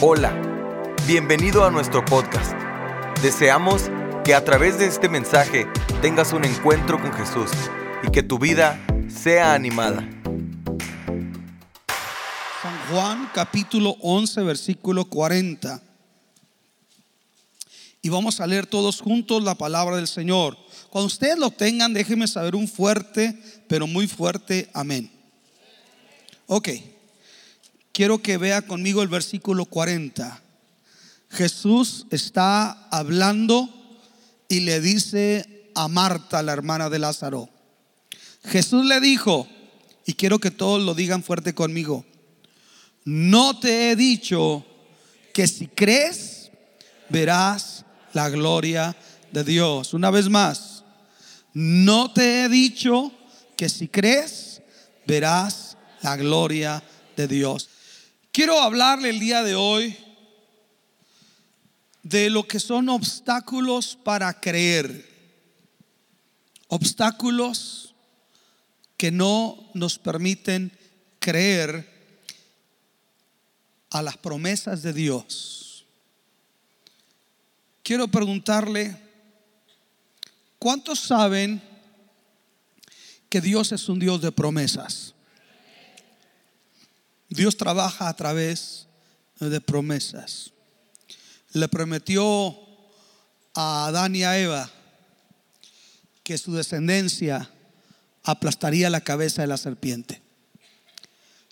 Hola, bienvenido a nuestro podcast. Deseamos que a través de este mensaje tengas un encuentro con Jesús y que tu vida sea animada. San Juan capítulo 11 versículo 40. Y vamos a leer todos juntos la palabra del Señor. Cuando ustedes lo tengan, déjenme saber un fuerte, pero muy fuerte amén. Ok, quiero que vea conmigo el versículo 40. Jesús está hablando y le dice a Marta, la hermana de Lázaro. Jesús le dijo, y quiero que todos lo digan fuerte conmigo, no te he dicho que si crees, verás la gloria de Dios. Una vez más, no te he dicho que si crees, verás la gloria de Dios. Quiero hablarle el día de hoy de lo que son obstáculos para creer. Obstáculos que no nos permiten creer a las promesas de Dios. Quiero preguntarle, ¿cuántos saben que Dios es un Dios de promesas? Dios trabaja a través de promesas. Le prometió a Adán y a Eva que su descendencia aplastaría la cabeza de la serpiente.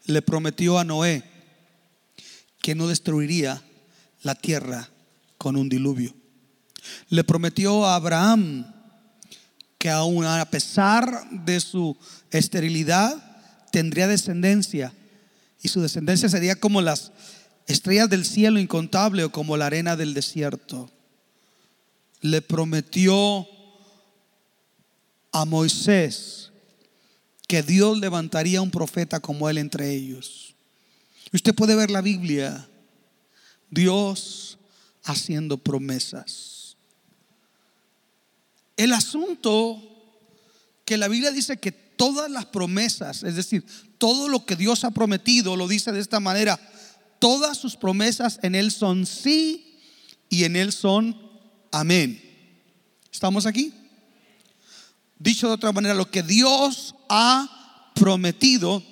Le prometió a Noé que no destruiría la tierra con un diluvio. Le prometió a Abraham que aun a pesar de su esterilidad tendría descendencia y su descendencia sería como las estrellas del cielo incontable o como la arena del desierto. Le prometió a Moisés que Dios levantaría un profeta como él entre ellos. Usted puede ver la Biblia, Dios haciendo promesas. El asunto que la Biblia dice que todas las promesas, es decir, todo lo que Dios ha prometido, lo dice de esta manera, todas sus promesas en Él son sí y en Él son amén. ¿Estamos aquí? Dicho de otra manera, lo que Dios ha prometido,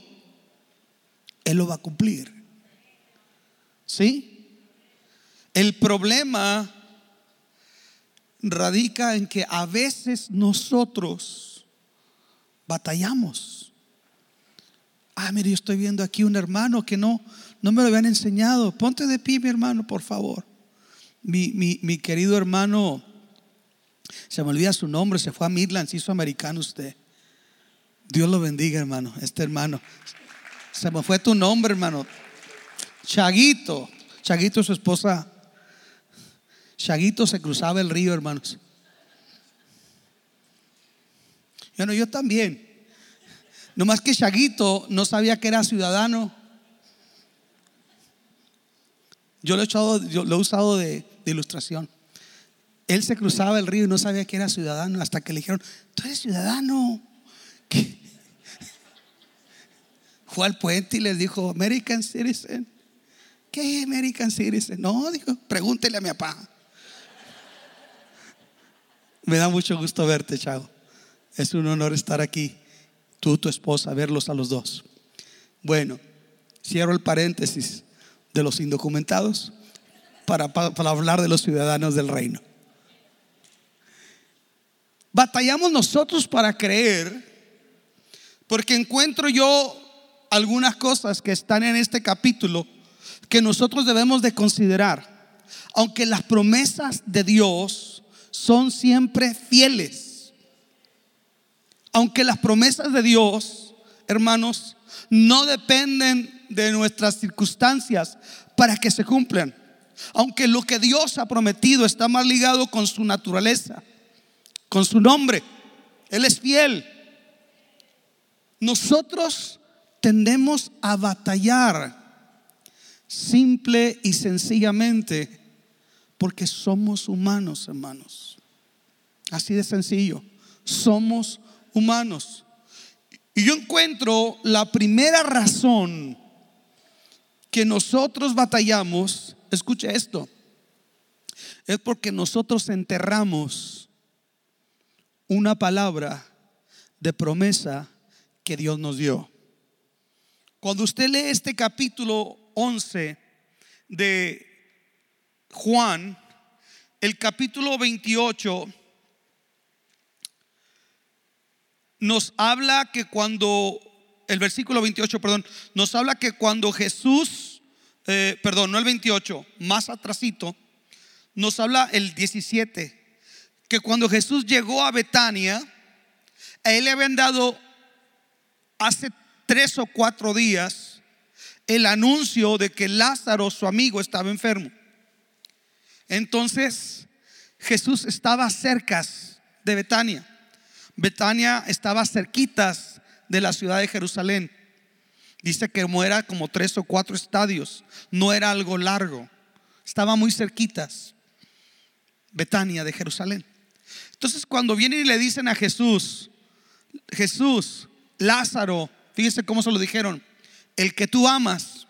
Él lo va a cumplir. ¿Sí? El problema radica en que a veces nosotros batallamos. Ah, mire, yo estoy viendo aquí un hermano que no, no me lo habían enseñado. Ponte de pie, mi hermano, por favor. Mi, mi, mi querido hermano, se me olvida su nombre, se fue a Midlands, hizo americano usted. Dios lo bendiga, hermano, este hermano. Se me fue tu nombre, hermano. Chaguito. Chaguito, su esposa. Chaguito se cruzaba el río, hermanos. Bueno, yo también. No más que Chaguito no sabía que era ciudadano. Yo lo he, echado, yo lo he usado de, ilustración. Él se cruzaba el río y no sabía que era ciudadano hasta que le dijeron, tú eres ciudadano. ¿Qué? Fue al puente y les dijo, American Citizen. ¿Qué American Citizen? No, dijo, pregúntele a mi papá. Me da mucho gusto verte, Chavo. Es un honor estar aquí tú, tu esposa, verlos a los dos. Bueno, cierro el paréntesis de los indocumentados para, para, para, hablar de los ciudadanos del reino. Batallamos nosotros para creer, porque encuentro yo algunas cosas que están en este capítulo que nosotros debemos de considerar. Aunque las promesas de Dios son siempre fieles aunque las promesas de Dios, hermanos, no dependen de nuestras circunstancias para que se cumplan. Aunque lo que Dios ha prometido está más ligado con su naturaleza, con su nombre. Él es fiel. Nosotros tendemos a batallar simple y sencillamente porque somos humanos, hermanos. Así de sencillo. Somos humanos. Y yo encuentro la primera razón que nosotros batallamos, escuche esto, es porque nosotros enterramos una palabra de promesa que Dios nos dio. Cuando usted lee este capítulo 11 de Juan, el capítulo 28 nos habla que cuando, el versículo 28, perdón, nos habla que cuando Jesús, eh, perdón, no el 28, más atrasito, nos habla el 17, que cuando Jesús llegó a Betania, a él le habían dado hace tres o cuatro días el anuncio de que Lázaro, su amigo, estaba enfermo. Entonces Jesús estaba cerca de Betania. Betania estaba cerquitas de la ciudad de Jerusalén. Dice que era como tres o cuatro estadios, no era algo largo, estaba muy cerquitas. Betania de Jerusalén. Entonces cuando vienen y le dicen a Jesús, Jesús, Lázaro, fíjese cómo se lo dijeron, el que tú amas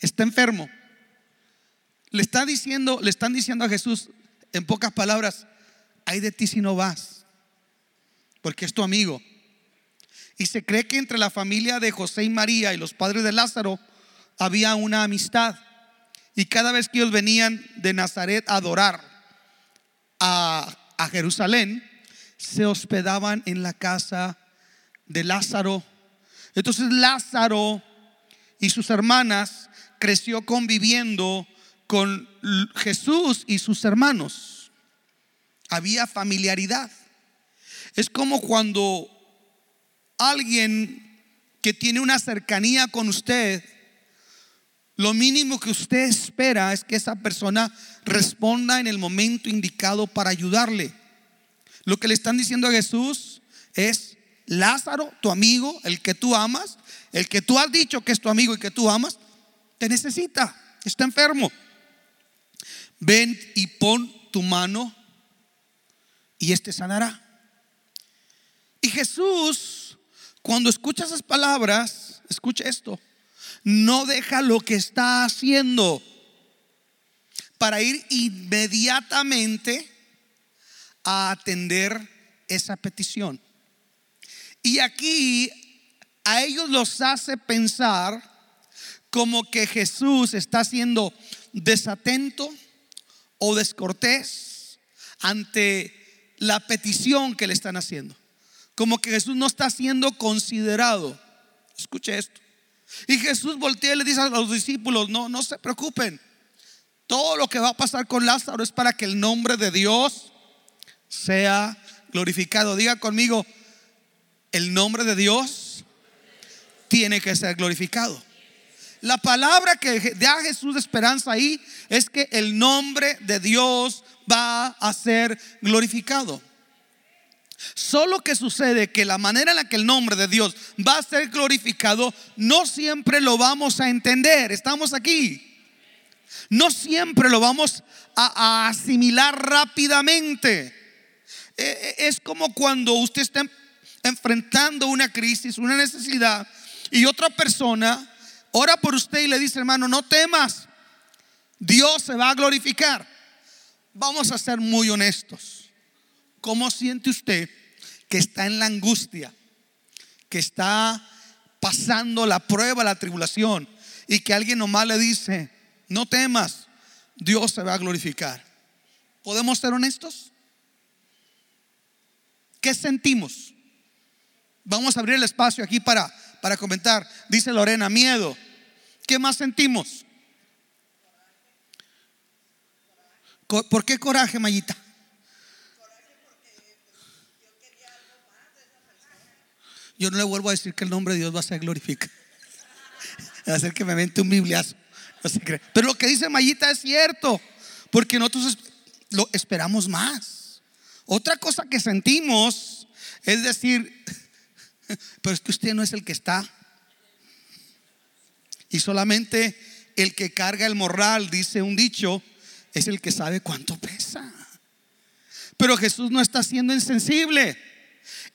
está enfermo. Le está diciendo, le están diciendo a Jesús en pocas palabras, hay de ti si no vas, porque es tu amigo. Y se cree que entre la familia de José y María y los padres de Lázaro había una amistad. Y cada vez que ellos venían de Nazaret a adorar a, Jerusalén, se hospedaban en la casa de Lázaro. Entonces Lázaro y sus hermanas creció conviviendo con Jesús y sus hermanos. Había familiaridad. Es como cuando alguien que tiene una cercanía con usted, lo mínimo que usted espera es que esa persona responda en el momento indicado para ayudarle. Lo que le están diciendo a Jesús es, Lázaro, tu amigo, el que tú amas, el que tú has dicho que es tu amigo y que tú amas, te necesita, está enfermo ven y pon tu mano y este sanará. Y Jesús, cuando escucha esas palabras, escucha esto, no deja lo que está haciendo para ir inmediatamente a atender esa petición. Y aquí a ellos los hace pensar como que Jesús está siendo desatento, o descortés ante la petición que le están haciendo. Como que Jesús no está siendo considerado. Escuche esto. Y Jesús voltea y le dice a los discípulos, no, no se preocupen. Todo lo que va a pasar con Lázaro es para que el nombre de Dios sea glorificado. Diga conmigo, el nombre de Dios tiene que ser glorificado. La palabra que da Jesús de esperanza ahí es que el nombre de Dios va a ser glorificado. Solo que sucede que la manera en la que el nombre de Dios va a ser glorificado, no siempre lo vamos a entender. Estamos aquí. No siempre lo vamos a, asimilar rápidamente. E, e, es como cuando usted está enfrentando una crisis, una necesidad, y otra persona ora por usted y le dice, hermano, no temas, Dios se va a glorificar. Vamos a ser muy honestos. ¿Cómo siente usted que está en la angustia, que está pasando la prueba, la tribulación, y que alguien nomás le dice, no temas, Dios se va a glorificar? ¿Podemos ser honestos? ¿Qué sentimos? Vamos a abrir el espacio aquí para para comentar. Dice Lorena, miedo. ¿Qué más sentimos? ¿Por qué coraje, Mayita? Yo no le vuelvo a decir que el nombre de Dios va a ser glorificado. Va a hacer que me mente un bibliazo. Pero lo que dice Mayita es cierto. Porque nosotros lo esperamos más. Otra cosa que sentimos es decir, pero es que usted no es el que está. Y solamente el que carga el morral, dice un dicho, es el que sabe cuánto pesa. Pero Jesús no está siendo insensible.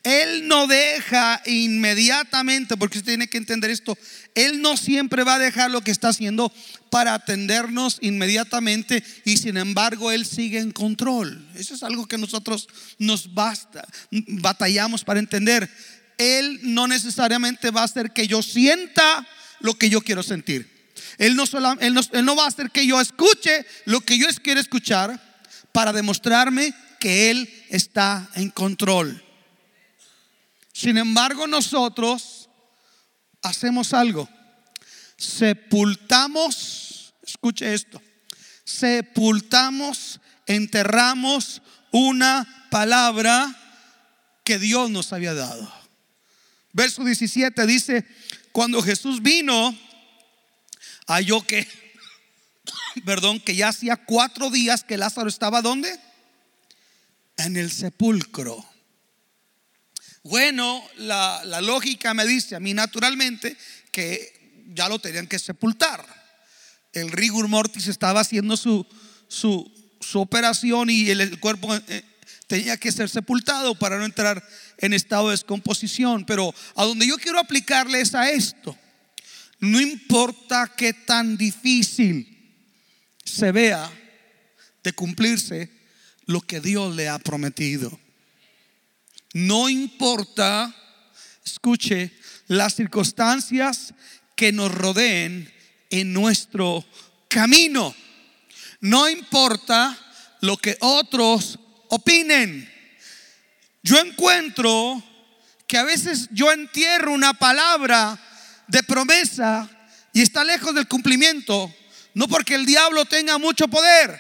Él no deja inmediatamente, porque usted tiene que entender esto, Él no siempre va a dejar lo que está haciendo para atendernos inmediatamente y sin embargo Él sigue en control. Eso es algo que nosotros nos basta, batallamos para entender. Él no necesariamente va a hacer que yo sienta lo que yo quiero sentir. Él no, él él no va a hacer que yo escuche lo que yo quiero escuchar para demostrarme que Él está en control. Sin embargo, nosotros hacemos algo. Sepultamos, escuche esto, sepultamos, enterramos una palabra que Dios nos había dado. Verso 17 dice, cuando Jesús vino, halló que, perdón, que ya hacía cuatro días que Lázaro estaba ¿dónde? En el sepulcro. Bueno, la, lógica me dice a mí naturalmente que ya lo tenían que sepultar. El rigor mortis estaba haciendo su, su, operación y el, cuerpo eh, tenía que ser sepultado para no entrar en estado de descomposición. Pero a donde yo quiero aplicarles a esto, no importa qué tan difícil se vea de cumplirse lo que Dios le ha prometido. No importa, escuche, las circunstancias que nos rodeen en nuestro camino. No importa lo que otros opinen. Yo encuentro que a veces yo entierro una palabra de promesa y está lejos del cumplimiento, no porque el diablo tenga mucho poder,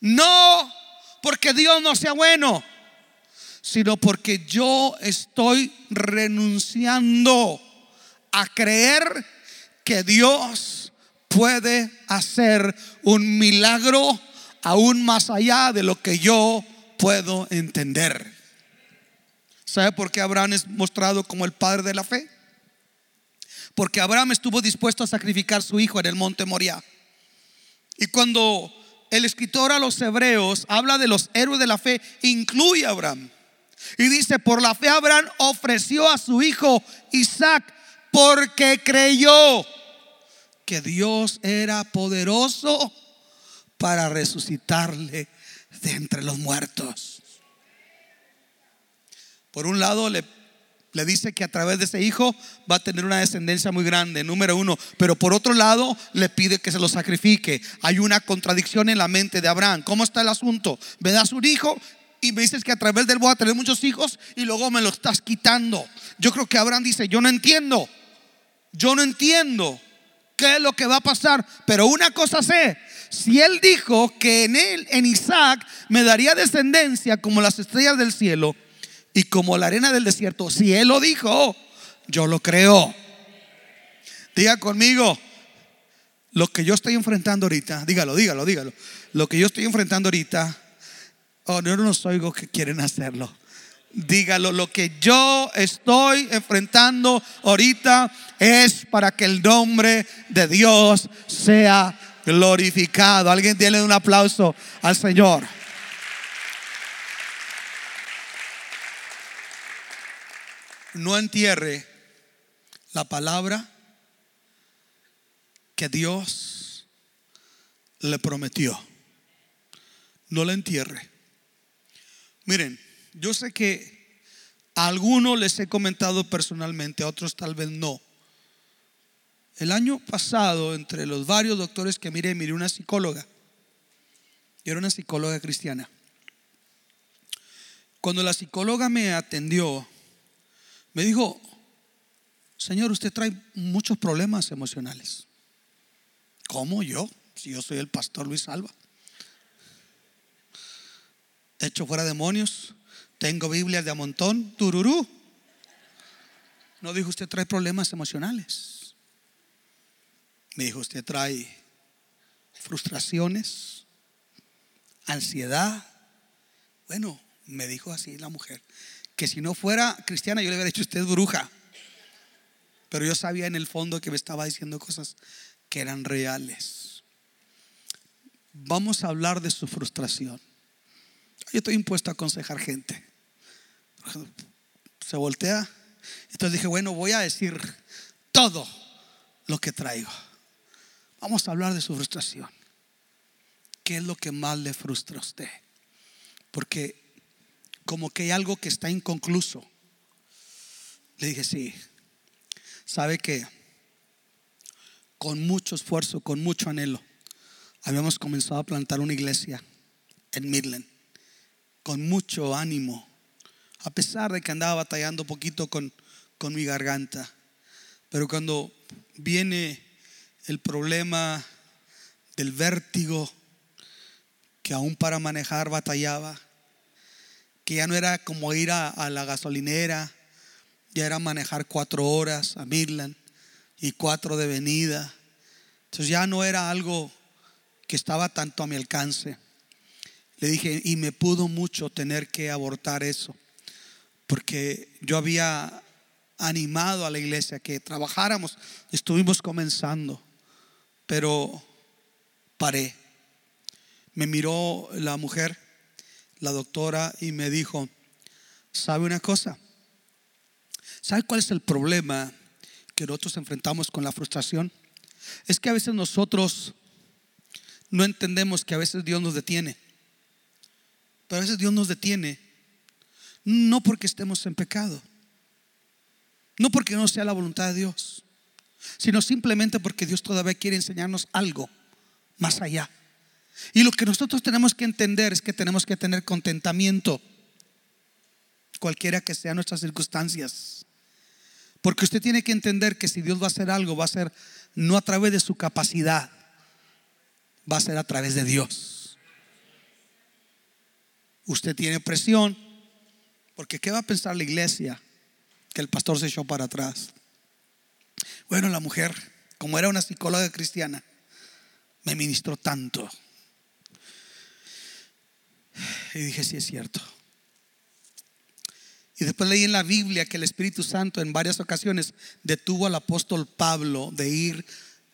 no porque Dios no sea bueno, sino porque yo estoy renunciando a creer que Dios puede hacer un milagro aún más allá de lo que yo puedo entender. ¿Sabe por qué Abraham es mostrado como el padre de la fe? Porque Abraham estuvo dispuesto a sacrificar a su hijo en el monte Moriah. Y cuando el escritor a los hebreos habla de los héroes de la fe, incluye a Abraham. Y dice, por la fe Abraham ofreció a su hijo Isaac porque creyó que Dios era poderoso para resucitarle de entre los muertos. Por un lado le, le, dice que a través de ese hijo va a tener una descendencia muy grande, número uno. Pero por otro lado le pide que se lo sacrifique. Hay una contradicción en la mente de Abraham. ¿Cómo está el asunto? Me das un hijo y me dices que a través del voy a tener muchos hijos y luego me lo estás quitando. Yo creo que Abraham dice, yo no entiendo, yo no entiendo qué es lo que va a pasar, pero una cosa sé, si él dijo que en él, en Isaac, me daría descendencia como las estrellas del cielo y como la arena del desierto, si él lo dijo, yo lo creo. Diga conmigo, lo que yo estoy enfrentando ahorita, dígalo, dígalo, dígalo, lo que yo estoy enfrentando ahorita Oh, no los oigo que quieren hacerlo. Dígalo, lo que yo estoy enfrentando ahorita es para que el nombre de Dios sea glorificado. Alguien tiene un aplauso al Señor. No entierre la palabra que Dios le prometió. No la entierre. Miren, yo sé que a algunos les he comentado personalmente, a otros tal vez no. El año pasado, entre los varios doctores que miré, miré una psicóloga. Y era una psicóloga cristiana. Cuando la psicóloga me atendió, me dijo, Señor, usted trae muchos problemas emocionales. ¿Cómo yo? Si yo soy el pastor Luis Alba hecho fuera demonios, tengo Biblias de a montón, tururú. No dijo usted trae problemas emocionales. Me dijo usted trae frustraciones, ansiedad. Bueno, me dijo así la mujer, que si no fuera cristiana yo le hubiera dicho usted bruja. Pero yo sabía en el fondo que me estaba diciendo cosas que eran reales. Vamos a hablar de su frustración. Yo estoy impuesto a aconsejar gente. Se voltea. Entonces dije, bueno, voy a decir todo lo que traigo. Vamos a hablar de su frustración. ¿Qué es lo que más le frustra a usted? Porque como que hay algo que está inconcluso. Le dije, sí. ¿Sabe que con mucho esfuerzo, con mucho anhelo, habíamos comenzado a plantar una iglesia en Midland, con mucho ánimo, a pesar de que andaba batallando un poquito con, con mi garganta. Pero cuando viene el problema del vértigo, que aún para manejar batallaba, que ya no era como ir a, a la gasolinera, ya era manejar cuatro horas a Midland y cuatro de venida. Entonces ya no era algo que estaba tanto a mi alcance. Le dije, y me pudo mucho tener que abortar eso, porque yo había animado a la iglesia que trabajáramos, estuvimos comenzando, pero paré. Me miró la mujer, la doctora, y me dijo, ¿sabe una cosa? ¿Sabe cuál es el problema que nosotros enfrentamos con la frustración? Es que a veces nosotros no entendemos que a veces Dios nos detiene. Pero a veces Dios nos detiene no porque estemos en pecado, no porque no sea la voluntad de Dios, sino simplemente porque Dios todavía quiere enseñarnos algo más allá. Y lo que nosotros tenemos que entender es que tenemos que tener contentamiento, cualquiera que sean nuestras circunstancias. Porque usted tiene que entender que si Dios va a hacer algo, va a ser no a través de su capacidad, va a ser a través de Dios. Usted tiene presión, porque ¿qué va a pensar la iglesia? Que el pastor se echó para atrás. Bueno, la mujer, como era una psicóloga cristiana, me ministró tanto. Y dije, sí es cierto. Y después leí en la Biblia que el Espíritu Santo en varias ocasiones detuvo al apóstol Pablo de ir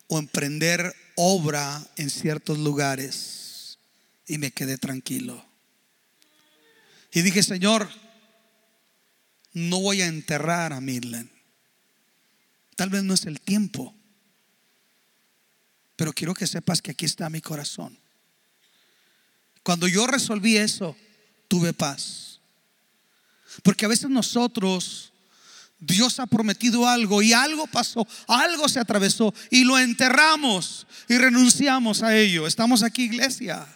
o emprender obra en ciertos lugares. Y me quedé tranquilo. Y dije, Señor, no voy a enterrar a Midland. Tal vez no es el tiempo. Pero quiero que sepas que aquí está mi corazón. Cuando yo resolví eso, tuve paz. Porque a veces nosotros, Dios ha prometido algo y algo pasó, algo se atravesó y lo enterramos y renunciamos a ello. Estamos aquí, iglesia.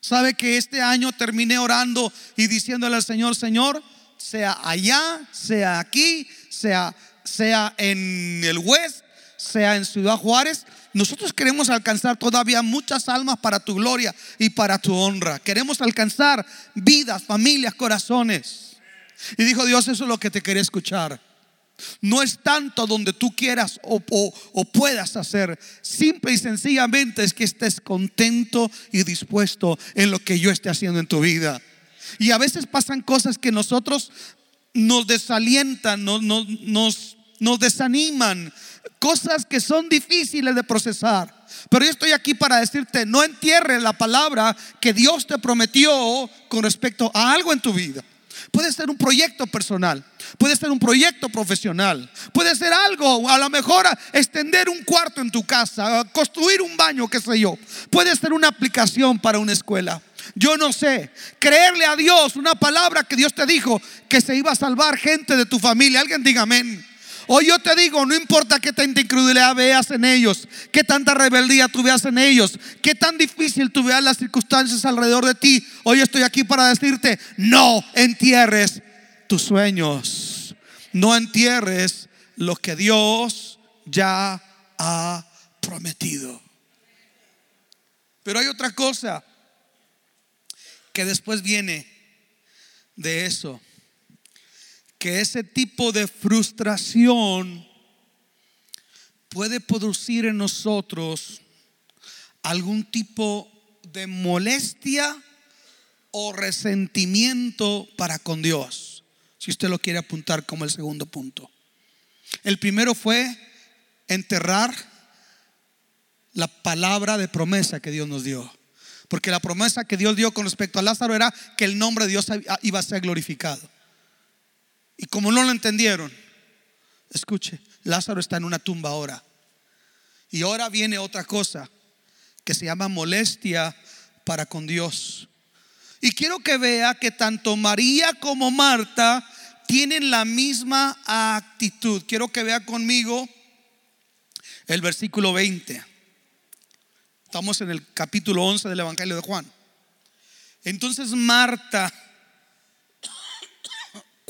¿Sabe que este año terminé orando y diciéndole al Señor, Señor, sea allá, sea aquí, sea, sea en el West, sea en Ciudad Juárez, nosotros queremos alcanzar todavía muchas almas para tu gloria y para tu honra. Queremos alcanzar vidas, familias, corazones. Y dijo Dios, eso es lo que te quería escuchar. No es tanto donde tú quieras o, puedas hacer. Simple y sencillamente es que estés contento y dispuesto en lo que yo esté haciendo en tu vida. Y a veces pasan cosas que nosotros nos desalientan, nos, nos, nos desaniman, cosas que son difíciles de procesar. Pero yo estoy aquí para decirte, no entierres la palabra que Dios te prometió con respecto a algo en tu vida. Puede ser un proyecto personal, puede ser un proyecto profesional, puede ser algo, a lo mejor extender un cuarto en tu casa, construir un baño, qué sé yo. Puede ser una aplicación para una escuela. Yo no sé, creerle a Dios una palabra que Dios te dijo que se iba a salvar gente de tu familia. Alguien diga amén. Hoy yo te digo, no importa qué tanta incredulidad veas en ellos, qué tanta rebeldía tú veas en ellos, qué tan difícil tú veas las circunstancias alrededor de ti. Hoy estoy aquí para decirte, no entierres tus sueños. No entierres lo que Dios ya ha prometido. Pero hay otra cosa que después viene de eso que ese tipo de frustración puede producir en nosotros algún tipo de molestia o resentimiento para con Dios, si usted lo quiere apuntar como el segundo punto. El primero fue enterrar la palabra de promesa que Dios nos dio. Porque la promesa que Dios dio con respecto a Lázaro era que el nombre de Dios iba a ser glorificado. Y como no lo entendieron, escuche, Lázaro está en una tumba ahora. Y ahora viene otra cosa que se llama molestia para con Dios. Y quiero que vea que tanto María como Marta tienen la misma actitud. Quiero que vea conmigo el versículo 20. Estamos en el capítulo 11 del Evangelio de Juan. Entonces Marta,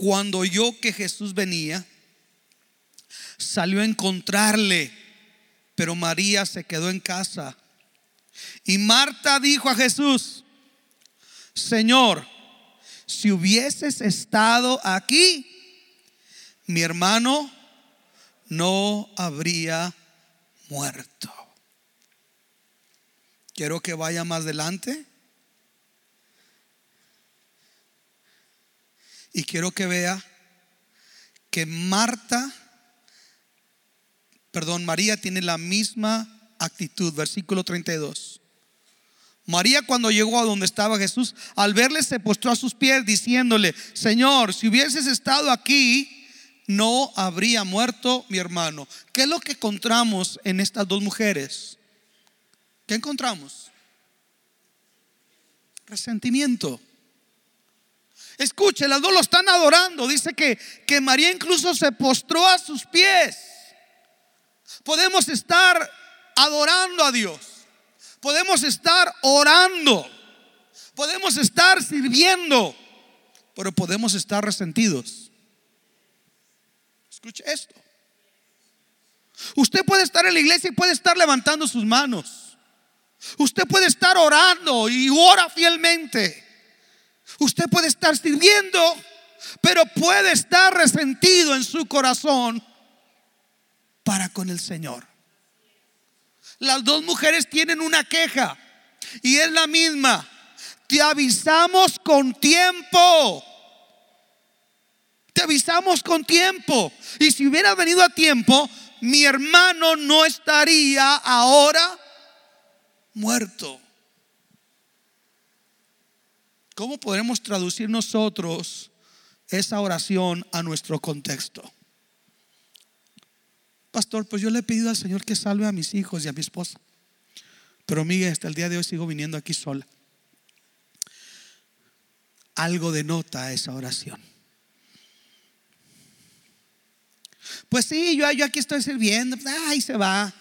cuando oyó que Jesús venía, salió a encontrarle, pero María se quedó en casa. Y Marta dijo a Jesús, Señor, si hubieses estado aquí, mi hermano no habría muerto. Quiero que vaya más adelante. Y quiero que vea que Marta, perdón, María tiene la misma actitud. Versículo 32. María cuando llegó a donde estaba Jesús, al verle se postró a sus pies diciéndole, Señor, si hubieses estado aquí, no habría muerto mi hermano. ¿Qué es lo que encontramos en estas dos mujeres? ¿Qué encontramos? Resentimiento. Escuche, las dos lo están adorando. Dice que, que María incluso se postró a sus pies. Podemos estar adorando a Dios. Podemos estar orando. Podemos estar sirviendo. Pero podemos estar resentidos. Escuche esto. Usted puede estar en la iglesia y puede estar levantando sus manos. Usted puede estar orando y ora fielmente. Usted puede estar sirviendo, pero puede estar resentido en su corazón para con el Señor. Las dos mujeres tienen una queja y es la misma. Te avisamos con tiempo. Te avisamos con tiempo. Y si hubiera venido a tiempo, mi hermano no estaría ahora muerto. ¿Cómo podemos traducir nosotros esa oración a nuestro contexto? Pastor, pues yo le he pedido al Señor que salve a mis hijos y a mi esposa. Pero Miguel, hasta el día de hoy sigo viniendo aquí sola. Algo denota esa oración. Pues sí, yo, yo aquí estoy sirviendo. Ahí se va.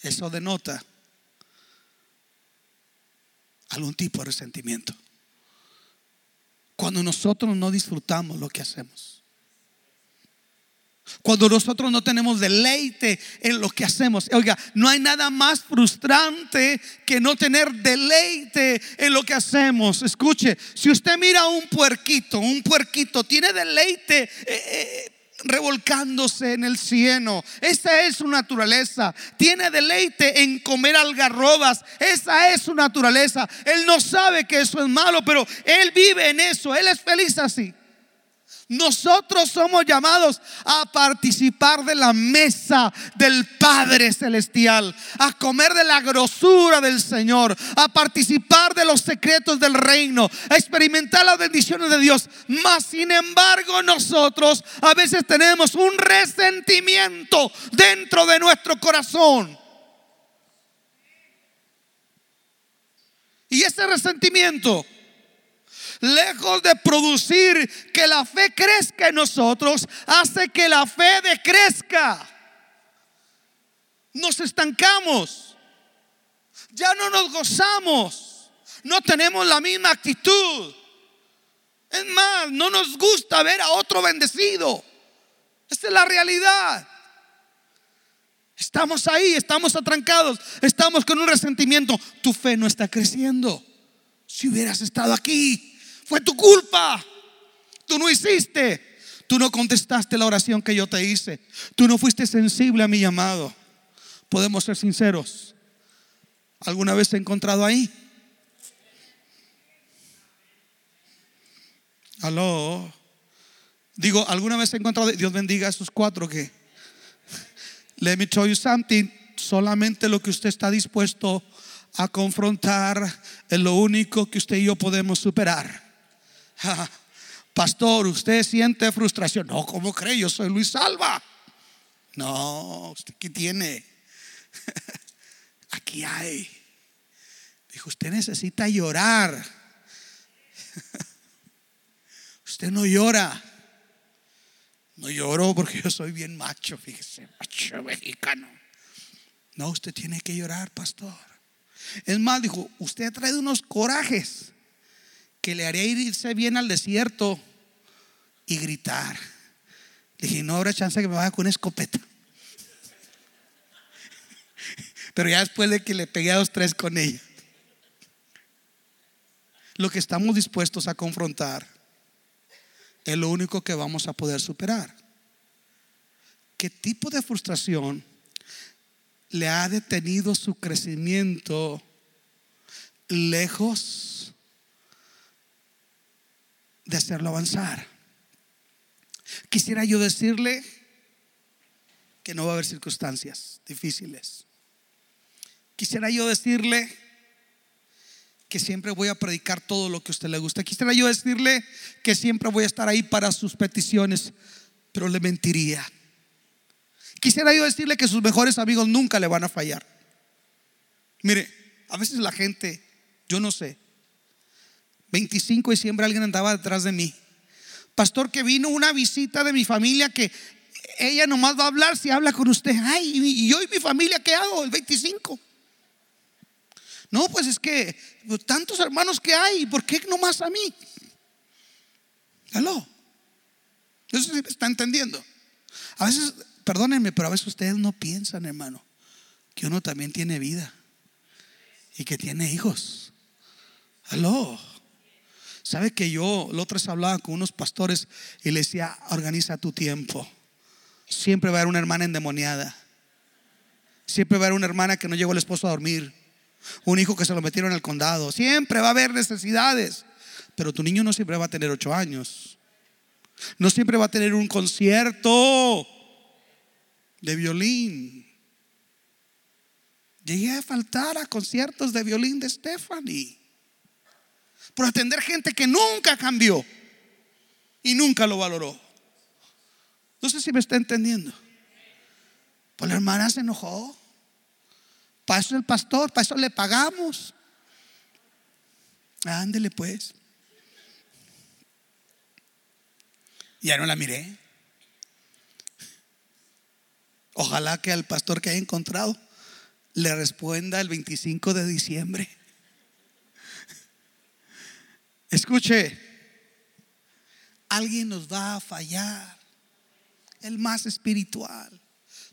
Eso denota algún tipo de resentimiento. Cuando nosotros no disfrutamos lo que hacemos. Cuando nosotros no tenemos deleite en lo que hacemos. Oiga, no hay nada más frustrante que no tener deleite en lo que hacemos. Escuche, si usted mira un puerquito, un puerquito tiene deleite. Eh, eh, revolcándose en el cielo. Esa es su naturaleza. Tiene deleite en comer algarrobas. Esa es su naturaleza. Él no sabe que eso es malo, pero él vive en eso. Él es feliz así. Nosotros somos llamados a participar de la mesa del Padre Celestial, a comer de la grosura del Señor, a participar de los secretos del reino, a experimentar las bendiciones de Dios. Mas, sin embargo, nosotros a veces tenemos un resentimiento dentro de nuestro corazón. Y ese resentimiento lejos de producir que la fe crezca en nosotros, hace que la fe decrezca. Nos estancamos. Ya no nos gozamos. No tenemos la misma actitud. Es más, no nos gusta ver a otro bendecido. Esa es la realidad. Estamos ahí, estamos atrancados, estamos con un resentimiento. Tu fe no está creciendo. Si hubieras estado aquí, fue tu culpa. Tú no hiciste. Tú no contestaste la oración que yo te hice. Tú no fuiste sensible a mi llamado. Podemos ser sinceros. ¿Alguna vez te he encontrado ahí? Aló. Digo, ¿alguna vez he encontrado? Dios bendiga a esos cuatro que. Let me tell you something. Solamente lo que usted está dispuesto a confrontar es lo único que usted y yo podemos superar. Pastor, ¿usted siente frustración? No, ¿cómo cree? Yo soy Luis Salva. No, ¿usted qué tiene? Aquí hay. Dijo, usted necesita llorar. Usted no llora. No lloro porque yo soy bien macho, fíjese, macho mexicano. No, usted tiene que llorar, pastor. Es más, dijo, usted traído unos corajes que le haría irse bien al desierto y gritar. Le dije, no habrá chance que me vaya con una escopeta. Pero ya después de que le pegué a los tres con ella. Lo que estamos dispuestos a confrontar es lo único que vamos a poder superar. ¿Qué tipo de frustración le ha detenido su crecimiento lejos de hacerlo avanzar? Quisiera yo decirle que no va a haber circunstancias difíciles. Quisiera yo decirle que siempre voy a predicar todo lo que a usted le gusta. Quisiera yo decirle que siempre voy a estar ahí para sus peticiones, pero le mentiría. Quisiera yo decirle que sus mejores amigos nunca le van a fallar. Mire, a veces la gente, yo no sé, 25 y siempre alguien andaba detrás de mí. Pastor, que vino una visita de mi familia que ella nomás va a hablar si habla con usted. Ay, y yo y mi familia, ¿qué hago? El 25. No, pues es que tantos hermanos que hay, ¿por qué no más a mí? Aló. Eso sí está entendiendo. A veces, perdónenme, pero a veces ustedes no piensan, hermano, que uno también tiene vida y que tiene hijos. Aló. ¿Sabe que yo, la otra vez hablaba con unos pastores y le decía, organiza tu tiempo. Siempre va a haber una hermana endemoniada. Siempre va a haber una hermana que no llegó el esposo a dormir un hijo que se lo metieron al condado. Siempre va a haber necesidades. Pero tu niño no siempre va a tener ocho años. No siempre va a tener un concierto de violín. Llegué a faltar a conciertos de violín de Stephanie. Por atender gente que nunca cambió y nunca lo valoró. No sé si me está entendiendo. Pues la hermana se enojó. Para eso el pastor, para eso le pagamos. Ándele pues. Ya no la miré. Ojalá que al pastor que haya encontrado le responda el 25 de diciembre. Escuche, alguien nos va a fallar, el más espiritual.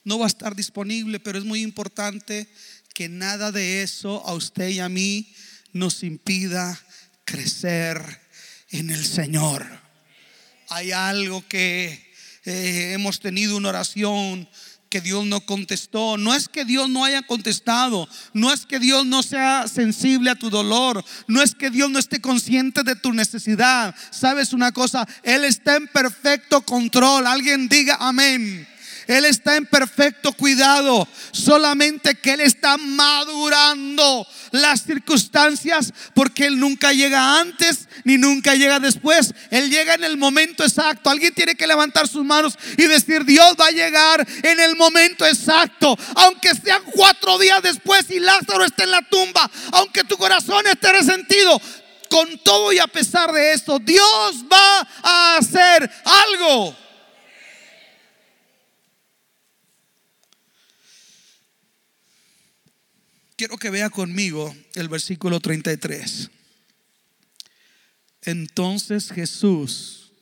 No va a estar disponible, pero es muy importante que nada de eso a usted y a mí nos impida crecer en el Señor. Hay algo que eh, hemos tenido una oración que Dios no contestó. No es que Dios no haya contestado. No es que Dios no sea sensible a tu dolor. No es que Dios no esté consciente de tu necesidad. ¿Sabes una cosa? Él está en perfecto control. Alguien diga amén. Él está en perfecto cuidado, solamente que Él está madurando las circunstancias porque Él nunca llega antes ni nunca llega después. Él llega en el momento exacto. Alguien tiene que levantar sus manos y decir, Dios va a llegar en el momento exacto. Aunque sean cuatro días después y Lázaro esté en la tumba, aunque tu corazón esté resentido. Con todo y a pesar de esto, Dios va a hacer algo. Quiero que vea conmigo el versículo 33. Entonces Jesús,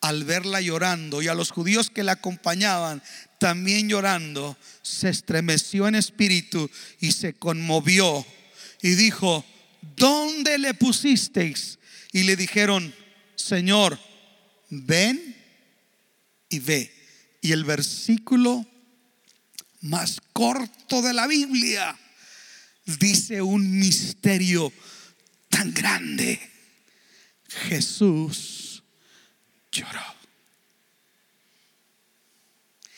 al verla llorando y a los judíos que la acompañaban también llorando, se estremeció en espíritu y se conmovió y dijo, ¿dónde le pusisteis? Y le dijeron, Señor, ven y ve. Y el versículo más corto de la Biblia dice un misterio tan grande. Jesús lloró.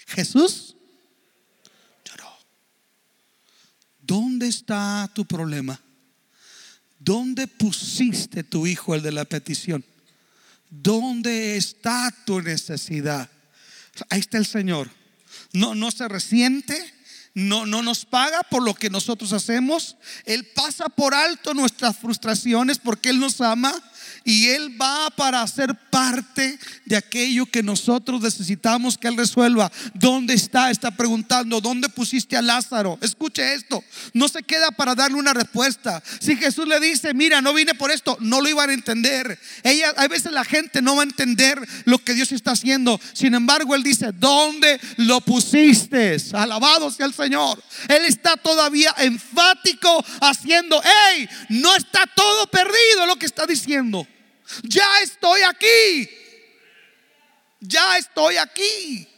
Jesús lloró. ¿dónde está tu problema? ¿Dónde pusiste tu hijo, el de la petición? ¿Dónde está tu necesidad? Ahí está el Señor. No, no se resiente, no, no nos paga por lo que nosotros hacemos. Él pasa por alto nuestras frustraciones porque Él nos ama y Él va para ser parte de aquello que nosotros necesitamos que Él resuelva. ¿Dónde está? Está preguntando, ¿dónde pusiste a Lázaro? Escuche esto, no se queda para darle una respuesta. Si Jesús le dice, mira, no vine por esto, no lo iban a entender. Ella, a veces la gente no va a entender lo que Dios está haciendo. Sin embargo, Él dice, ¿dónde lo pusiste? Alabado sea el Señor. Él está todavía enfático haciendo, hey, no está todo perdido lo que está diciendo. Ya estoy aquí. Ya estoy aquí.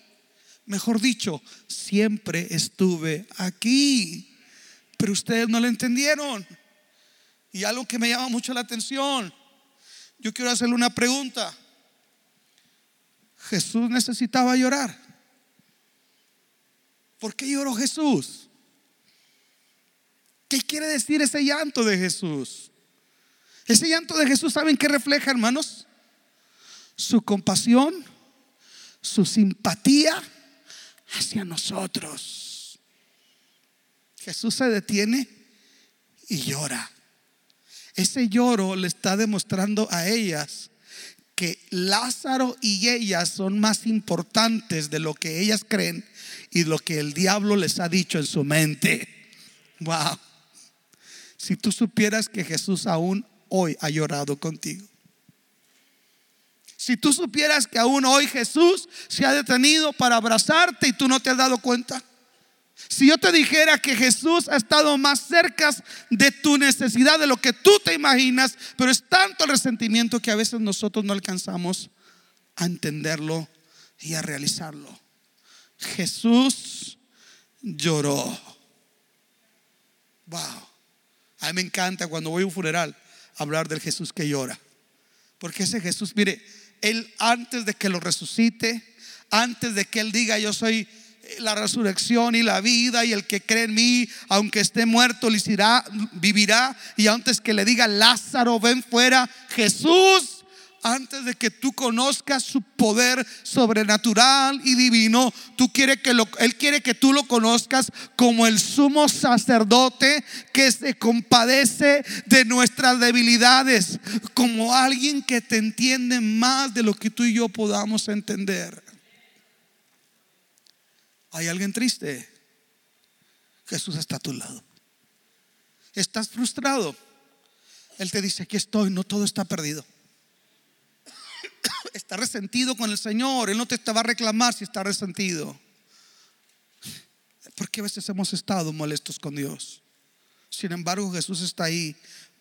Mejor dicho, siempre estuve aquí. Pero ustedes no lo entendieron. Y algo que me llama mucho la atención. Yo quiero hacerle una pregunta. Jesús necesitaba llorar. ¿Por qué lloró Jesús? ¿Qué quiere decir ese llanto de Jesús? Ese llanto de Jesús, ¿saben qué refleja, hermanos? Su compasión, su simpatía hacia nosotros. Jesús se detiene y llora. Ese lloro le está demostrando a ellas que Lázaro y ellas son más importantes de lo que ellas creen y lo que el diablo les ha dicho en su mente. Wow. Si tú supieras que Jesús aún hoy ha llorado contigo. Si tú supieras que aún hoy Jesús se ha detenido para abrazarte y tú no te has dado cuenta. Si yo te dijera que Jesús ha estado más cerca de tu necesidad de lo que tú te imaginas, pero es tanto el resentimiento que a veces nosotros no alcanzamos a entenderlo y a realizarlo. Jesús lloró. Wow. A mí me encanta cuando voy a un funeral hablar del Jesús que llora. Porque ese Jesús, mire, Él antes de que lo resucite, antes de que Él diga yo soy la resurrección y la vida y el que cree en mí, aunque esté muerto, vivirá. Y antes que le diga Lázaro, ven fuera, Jesús antes de que tú conozcas su poder sobrenatural y divino, tú quiere que él quiere que tú lo conozcas como el sumo sacerdote que se compadece de nuestras debilidades, como alguien que te entiende más de lo que tú y yo podamos entender. ¿Hay alguien triste? Jesús está a tu lado. ¿Estás frustrado? Él te dice, aquí estoy, no todo está perdido está resentido con el Señor, Él no te va a reclamar si está resentido. Porque a veces hemos estado molestos con Dios. Sin embargo, Jesús está ahí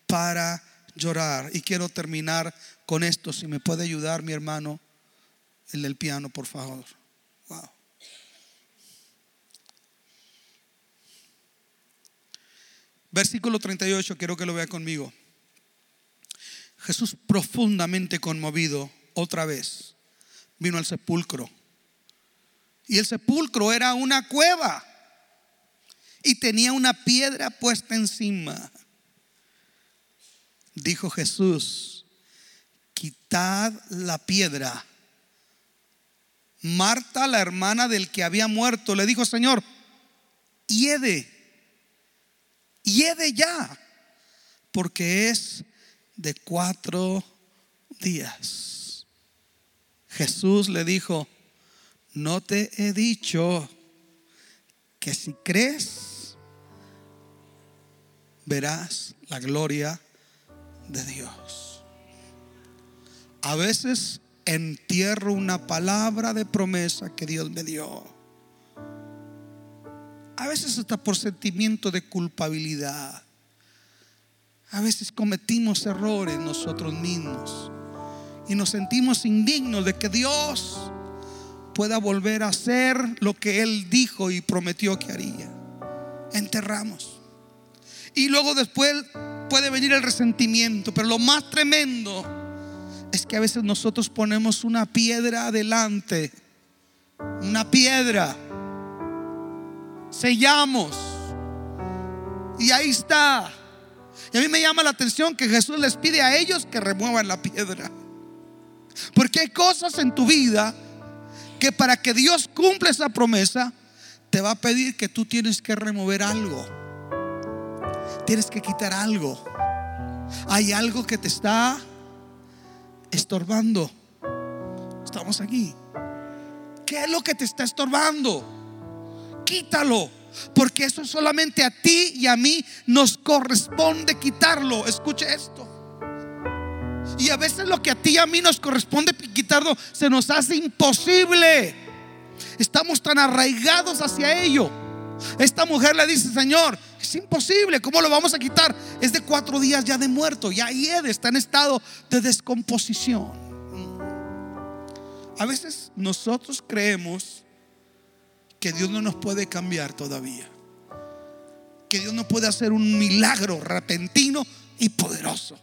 para llorar. Y quiero terminar con esto. Si me puede ayudar mi hermano, el del piano, por favor. Wow. Versículo 38, quiero que lo vea conmigo. Jesús profundamente conmovido otra vez vino al sepulcro. Y el sepulcro era una cueva y tenía una piedra puesta encima. Dijo Jesús, quitad la piedra. Marta, la hermana del que había muerto, le dijo, Señor, hiede, hiede ya, porque es de cuatro días. Jesús le dijo, no te he dicho que si crees, verás la gloria de Dios. A veces entierro una palabra de promesa que Dios me dio. A veces está por sentimiento de culpabilidad. A veces cometimos errores nosotros mismos y nos sentimos indignos de que Dios pueda volver a hacer lo que Él dijo y prometió que haría. Enterramos. Y luego después puede venir el resentimiento, pero lo más tremendo es que a veces nosotros ponemos una piedra adelante, una piedra, sellamos Y ahí está. Y a mí me llama la atención que Jesús les pide a ellos que remuevan la piedra. Porque hay cosas en tu vida que para que Dios cumpla esa promesa, te va a pedir que tú tienes que remover algo. Tienes que quitar algo. Hay algo que te está estorbando. Estamos aquí. ¿Qué es lo que te está estorbando? Quítalo. Porque eso solamente a ti y a mí nos corresponde quitarlo. Escuche esto. Y a veces lo que a ti y a mí nos corresponde quitarlo se nos hace imposible. Estamos tan arraigados hacia ello. Esta mujer le dice, Señor, es imposible, ¿cómo lo vamos a quitar? Es de cuatro días ya de muerto, ya hiede, está en estado de descomposición. A veces nosotros creemos que Dios no nos puede cambiar todavía. Que Dios no puede hacer un milagro repentino y poderoso.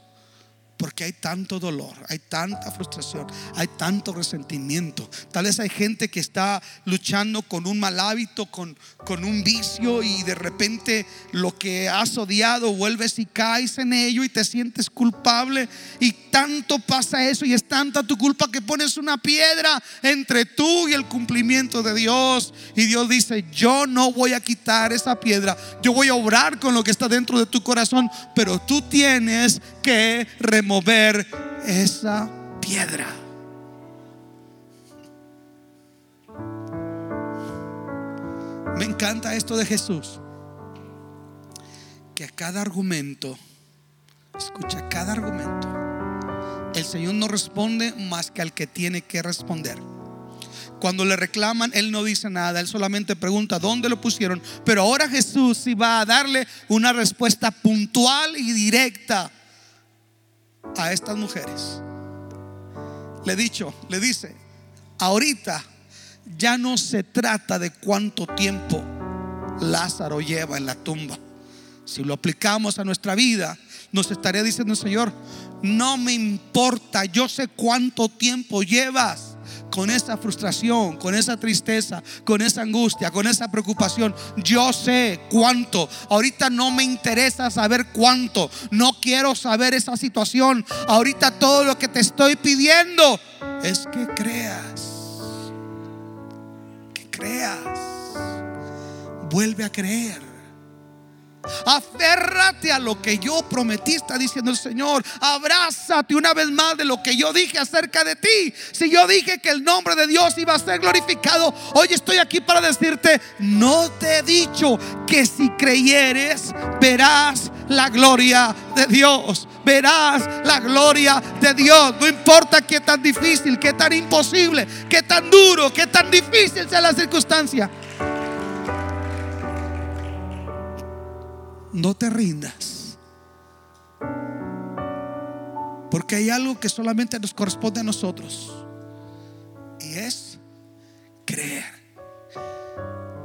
Porque hay tanto dolor, hay tanta frustración, hay tanto resentimiento. Tal vez hay gente que está luchando con un mal hábito, con, con un vicio y de repente lo que has odiado vuelves y caes en ello y te sientes culpable. Y tanto pasa eso y es tanta tu culpa que pones una piedra entre tú y el cumplimiento de Dios. Y Dios dice, yo no voy a quitar esa piedra, yo voy a obrar con lo que está dentro de tu corazón, pero tú tienes que remover esa piedra. Me encanta esto de Jesús. Que a cada argumento, escucha, cada argumento, el Señor no responde más que al que tiene que responder. Cuando le reclaman, Él no dice nada, Él solamente pregunta dónde lo pusieron. Pero ahora Jesús sí va a darle una respuesta puntual y directa a estas mujeres. Le dicho, le dice, ahorita ya no se trata de cuánto tiempo Lázaro lleva en la tumba. Si lo aplicamos a nuestra vida, nos estaría diciendo, Señor, no me importa, yo sé cuánto tiempo llevas con esa frustración, con esa tristeza, con esa angustia, con esa preocupación. Yo sé cuánto. Ahorita no me interesa saber cuánto. No quiero saber esa situación. Ahorita todo lo que te estoy pidiendo es que creas. Que creas. Vuelve a creer. Aférrate a lo que yo prometí, está diciendo el Señor. Abrázate una vez más de lo que yo dije acerca de ti. Si yo dije que el nombre de Dios iba a ser glorificado, hoy estoy aquí para decirte, no te he dicho que si creyeres, verás la gloria de Dios. Verás la gloria de Dios. No importa qué tan difícil, qué tan imposible, qué tan duro, qué tan difícil sea la circunstancia. No te rindas. Porque hay algo que solamente nos corresponde a nosotros. Y es creer.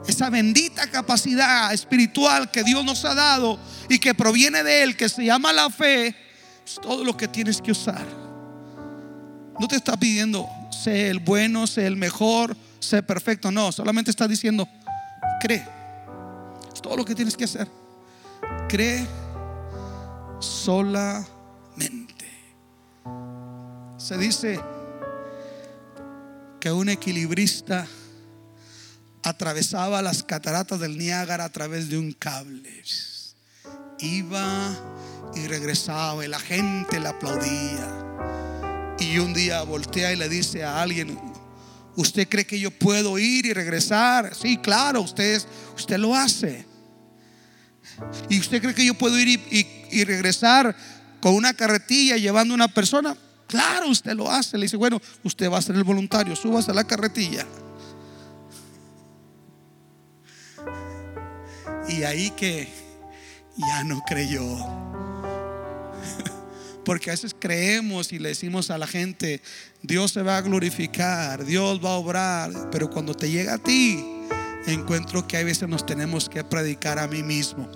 Esa bendita capacidad espiritual que Dios nos ha dado y que proviene de Él, que se llama la fe, es todo lo que tienes que usar. No te está pidiendo, sé el bueno, sé el mejor, sé perfecto. No, solamente está diciendo, cree. Es todo lo que tienes que hacer. Cree solamente. Se dice que un equilibrista atravesaba las cataratas del Niágara a través de un cable. Iba y regresaba y la gente le aplaudía. Y un día voltea y le dice a alguien, ¿usted cree que yo puedo ir y regresar? Sí, claro, usted, usted lo hace. ¿Y usted cree que yo puedo ir y, regresar con una carretilla llevando una persona? Claro, usted lo hace. Le dice, bueno, usted va a ser el voluntario, súbase a la carretilla. Y ahí que ya no creyó. Porque a veces creemos y le decimos a la gente, Dios se va a glorificar, Dios va a obrar, pero cuando te llega a ti, encuentro que a veces nos tenemos que predicar a mí mismo.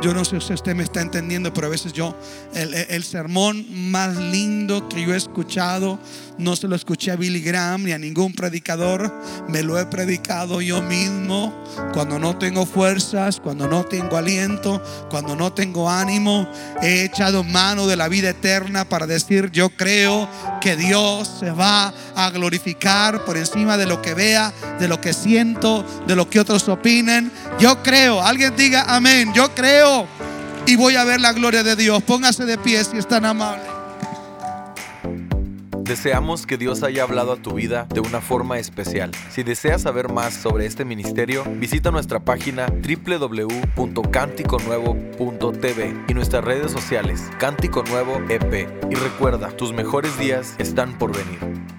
Yo no sé si usted me está entendiendo, pero a veces yo, el, el, sermón más lindo que yo he escuchado, no se lo escuché a Billy Graham ni a ningún predicador, me lo he predicado yo mismo cuando no tengo fuerzas, cuando no tengo aliento, cuando no tengo ánimo. He echado mano de la vida eterna para decir, yo creo que Dios se va a glorificar por encima de lo que vea, de lo que siento, de lo que otros opinen. Yo creo, alguien diga amén, yo creo y voy a ver la gloria de Dios. Póngase de pie si es tan amable. Deseamos que Dios haya hablado a tu vida de una forma especial. Si deseas saber más sobre este ministerio, visita nuestra página www.canticonuevo.tv y nuestras redes sociales Cántico Nuevo EP. Y recuerda, tus mejores días están por venir.